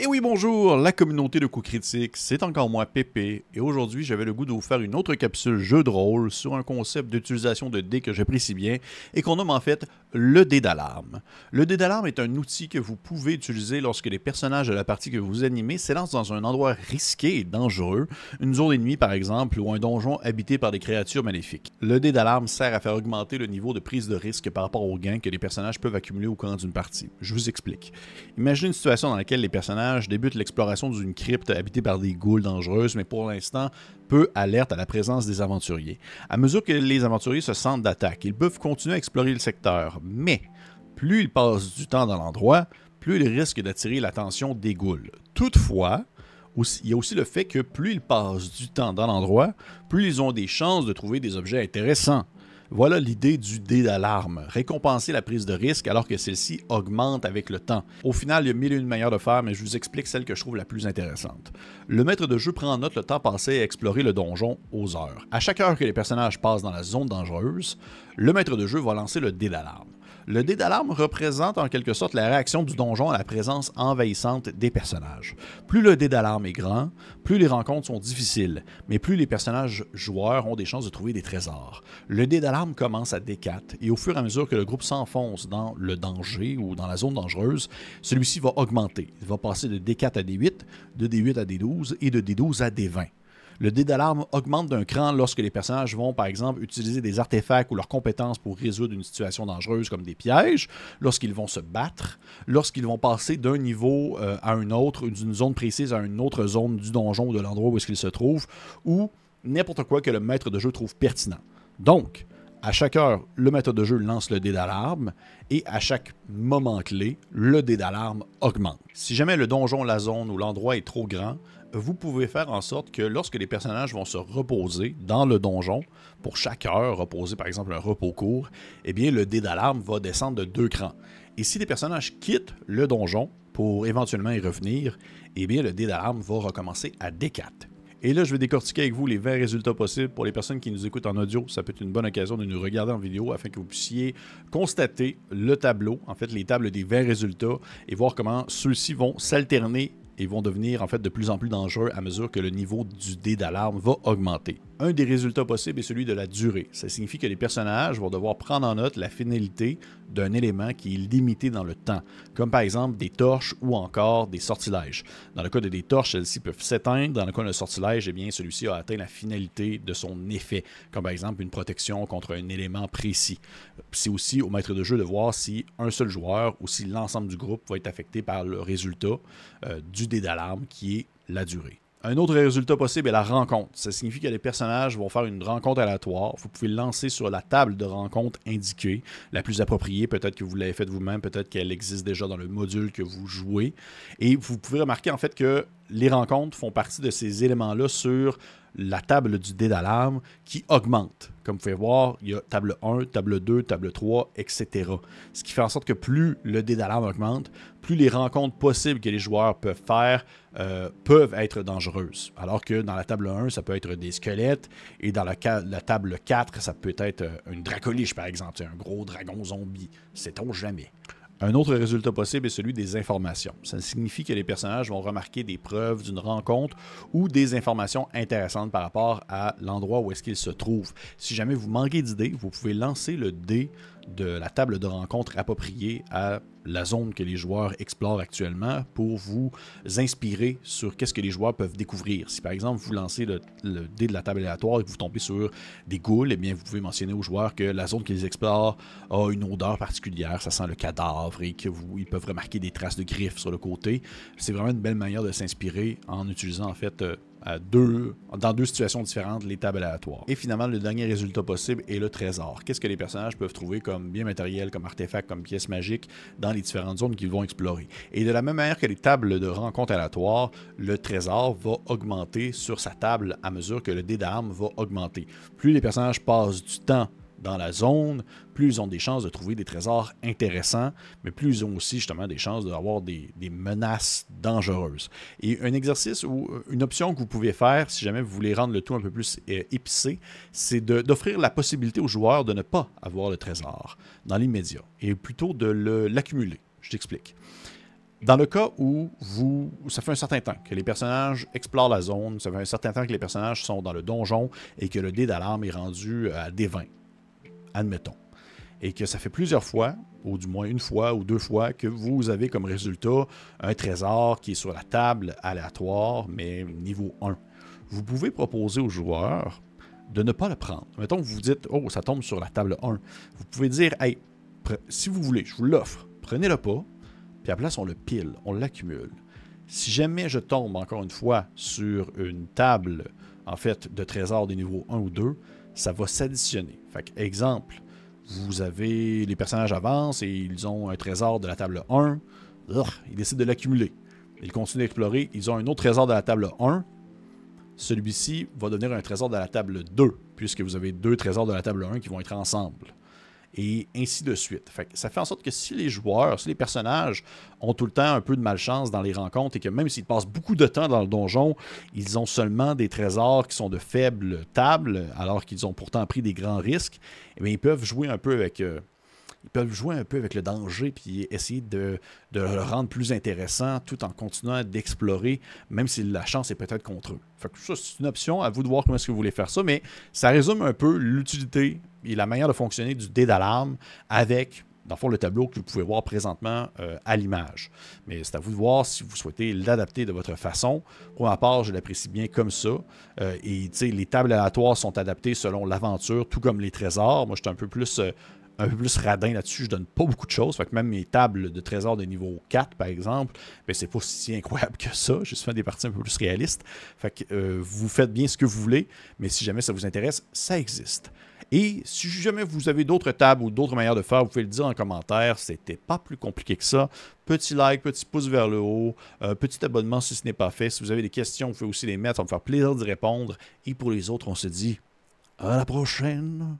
Et oui, bonjour, la communauté de coups critiques, c'est encore moi, Pépé, et aujourd'hui j'avais le goût de vous faire une autre capsule jeu de rôle sur un concept d'utilisation de dés que j'apprécie bien et qu'on nomme en fait le dé d'alarme. Le dé d'alarme est un outil que vous pouvez utiliser lorsque les personnages de la partie que vous animez s'élancent dans un endroit risqué et dangereux, une zone ennemie par exemple, ou un donjon habité par des créatures maléfiques. Le dé d'alarme sert à faire augmenter le niveau de prise de risque par rapport aux gains que les personnages peuvent accumuler au cours d'une partie. Je vous explique. Imaginez une situation dans laquelle les personnages débute l'exploration d'une crypte habitée par des ghouls dangereuses, mais pour l'instant, peu alerte à la présence des aventuriers. À mesure que les aventuriers se sentent d'attaque, ils peuvent continuer à explorer le secteur, mais plus ils passent du temps dans l'endroit, plus ils risquent d'attirer l'attention des ghouls. Toutefois, il y a aussi le fait que plus ils passent du temps dans l'endroit, plus ils ont des chances de trouver des objets intéressants. Voilà l'idée du dé d'alarme, récompenser la prise de risque alors que celle-ci augmente avec le temps. Au final, il y a mille et une manières de faire, mais je vous explique celle que je trouve la plus intéressante. Le maître de jeu prend en note le temps passé à explorer le donjon aux heures. À chaque heure que les personnages passent dans la zone dangereuse, le maître de jeu va lancer le dé d'alarme. Le dé d'alarme représente en quelque sorte la réaction du donjon à la présence envahissante des personnages. Plus le dé d'alarme est grand, plus les rencontres sont difficiles, mais plus les personnages joueurs ont des chances de trouver des trésors. Le dé d'alarme commence à D4 et au fur et à mesure que le groupe s'enfonce dans le danger ou dans la zone dangereuse, celui-ci va augmenter. Il va passer de D4 à D8, de D8 à D12 et de D12 à D20. Le dé d'alarme augmente d'un cran lorsque les personnages vont, par exemple, utiliser des artefacts ou leurs compétences pour résoudre une situation dangereuse comme des pièges, lorsqu'ils vont se battre, lorsqu'ils vont passer d'un niveau euh, à un autre, d'une zone précise à une autre zone du donjon ou de l'endroit où est-ce qu'ils se trouvent, ou n'importe quoi que le maître de jeu trouve pertinent. Donc, à chaque heure, le maître de jeu lance le dé d'alarme et à chaque moment clé, le dé d'alarme augmente. Si jamais le donjon, la zone ou l'endroit est trop grand, vous pouvez faire en sorte que lorsque les personnages vont se reposer dans le donjon, pour chaque heure, reposer par exemple un repos court, eh bien le dé d'alarme va descendre de deux crans. Et si les personnages quittent le donjon pour éventuellement y revenir, eh bien le dé d'alarme va recommencer à D4. Et là, je vais décortiquer avec vous les 20 résultats possibles. Pour les personnes qui nous écoutent en audio, ça peut être une bonne occasion de nous regarder en vidéo afin que vous puissiez constater le tableau, en fait les tables des 20 résultats, et voir comment ceux-ci vont s'alterner et vont devenir en fait de plus en plus dangereux à mesure que le niveau du dé d'alarme va augmenter. Un des résultats possibles est celui de la durée. Ça signifie que les personnages vont devoir prendre en note la finalité d'un élément qui est limité dans le temps, comme par exemple des torches ou encore des sortilèges. Dans le cas de des torches, celles-ci peuvent s'éteindre. Dans le cas d'un sortilège, eh bien, celui-ci a atteint la finalité de son effet, comme par exemple une protection contre un élément précis. C'est aussi au maître de jeu de voir si un seul joueur ou si l'ensemble du groupe va être affecté par le résultat euh, du d'alarme qui est la durée. Un autre résultat possible est la rencontre. Ça signifie que les personnages vont faire une rencontre aléatoire. Vous pouvez lancer sur la table de rencontre indiquée, la plus appropriée. Peut-être que vous l'avez faite vous-même, peut-être qu'elle existe déjà dans le module que vous jouez. Et vous pouvez remarquer en fait que les rencontres font partie de ces éléments-là sur la table du dé d'alarme qui augmente. Comme vous pouvez voir, il y a table 1, table 2, table 3, etc. Ce qui fait en sorte que plus le dé d'alarme augmente, plus les rencontres possibles que les joueurs peuvent faire euh, peuvent être dangereuses. Alors que dans la table 1, ça peut être des squelettes, et dans la, table 4, ça peut être euh, une dracoliche, par exemple, un gros dragon zombie. Sait-on jamais. Un autre résultat possible est celui des informations. Ça signifie que les personnages vont remarquer des preuves d'une rencontre ou des informations intéressantes par rapport à l'endroit où est-ce qu'ils se trouvent. Si jamais vous manquez d'idées, vous pouvez lancer le dé de la table de rencontre appropriée à la zone que les joueurs explorent actuellement pour vous inspirer sur qu'est-ce que les joueurs peuvent découvrir. Si par exemple vous lancez le, dé de la table aléatoire et que vous tombez sur des ghouls, eh bien vous pouvez mentionner aux joueurs que la zone qu'ils explorent a une odeur particulière, ça sent le cadavre et que vous, ils peuvent remarquer des traces de griffes sur le côté. C'est vraiment une belle manière de s'inspirer en utilisant en fait deux, dans deux situations différentes les tables aléatoires. Et finalement, le dernier résultat possible est le trésor. Qu'est-ce que les personnages peuvent trouver comme bien matériel, comme artefact, comme pièces magiques dans les différentes zones qu'ils vont explorer? Et de la même manière que les tables de rencontre aléatoires, le trésor va augmenter sur sa table à mesure que le dé d'armes va augmenter. Plus les personnages passent du temps dans la zone, plus ils ont des chances de trouver des trésors intéressants, mais plus ils ont aussi justement des chances d'avoir des, des, menaces dangereuses. Et un exercice ou euh, une option que vous pouvez faire, si jamais vous voulez rendre le tout un peu plus euh, épicé, c'est d'offrir la possibilité aux joueurs de ne pas avoir le trésor dans l'immédiat, et plutôt de l'accumuler. Je t'explique. Dans le cas où vous, ça fait un certain temps que les personnages explorent la zone, ça fait un certain temps que les personnages sont dans le donjon et que le dé d'alarme est rendu à D20, admettons, et que ça fait plusieurs fois, ou du moins une fois ou deux fois, que vous avez comme résultat un trésor qui est sur la table aléatoire, mais niveau 1. Vous pouvez proposer aux joueurs de ne pas le prendre. Mettons que vous dites, oh, ça tombe sur la table 1. Vous pouvez dire, hey, si vous voulez, je vous l'offre, prenez-le pas, puis à la place, on le pile, on l'accumule. Si jamais je tombe encore une fois sur une table, en fait, de trésors des niveaux 1 ou 2, ça va s'additionner. Fait exemple, vous avez les personnages avancent et ils ont un trésor de la table 1, ils décident de l'accumuler. Ils continuent d'explorer, ils ont un autre trésor de la table 1, celui-ci va devenir un trésor de la table 2, puisque vous avez deux trésors de la table 1 qui vont être ensemble. Et ainsi de suite. ça fait en sorte que si les joueurs, si les personnages ont tout le temps un peu de malchance dans les rencontres et que même s'ils passent beaucoup de temps dans le donjon, ils ont seulement des trésors qui sont de faibles tables, alors qu'ils ont pourtant pris des grands risques, eh ils peuvent jouer un peu avec... Euh, ils peuvent jouer un peu avec le danger puis essayer de, le rendre plus intéressant tout en continuant d'explorer, même si la chance est peut-être contre eux. Fait que ça, c'est une option, à vous de voir comment est-ce que vous voulez faire ça, mais ça résume un peu l'utilité et la manière de fonctionner du dé d'alarme avec dans le fond, le tableau que vous pouvez voir présentement euh, à l'image. Mais c'est à vous de voir si vous souhaitez l'adapter de votre façon. Pour ma part, je l'apprécie bien comme ça. Euh, et les tables aléatoires sont adaptées selon l'aventure, tout comme les trésors. Moi, je suis un peu plus euh, un peu plus radin là-dessus. Je donne pas beaucoup de choses. Fait que même mes tables de trésors de niveau 4, par exemple, ben c'est pas si incroyable que ça. J'ai fait des parties un peu plus réalistes. Fait que vous faites bien ce que vous voulez, mais si jamais ça vous intéresse, ça existe. Et si jamais vous avez d'autres tables ou d'autres manières de faire, vous pouvez le dire en commentaire. C'était pas plus compliqué que ça. Petit like, petit pouce vers le haut, euh, petit abonnement si ce n'est pas fait. Si vous avez des questions, vous pouvez aussi les mettre. Ça me faire plaisir d'y répondre. Et pour les autres, on se dit à la prochaine.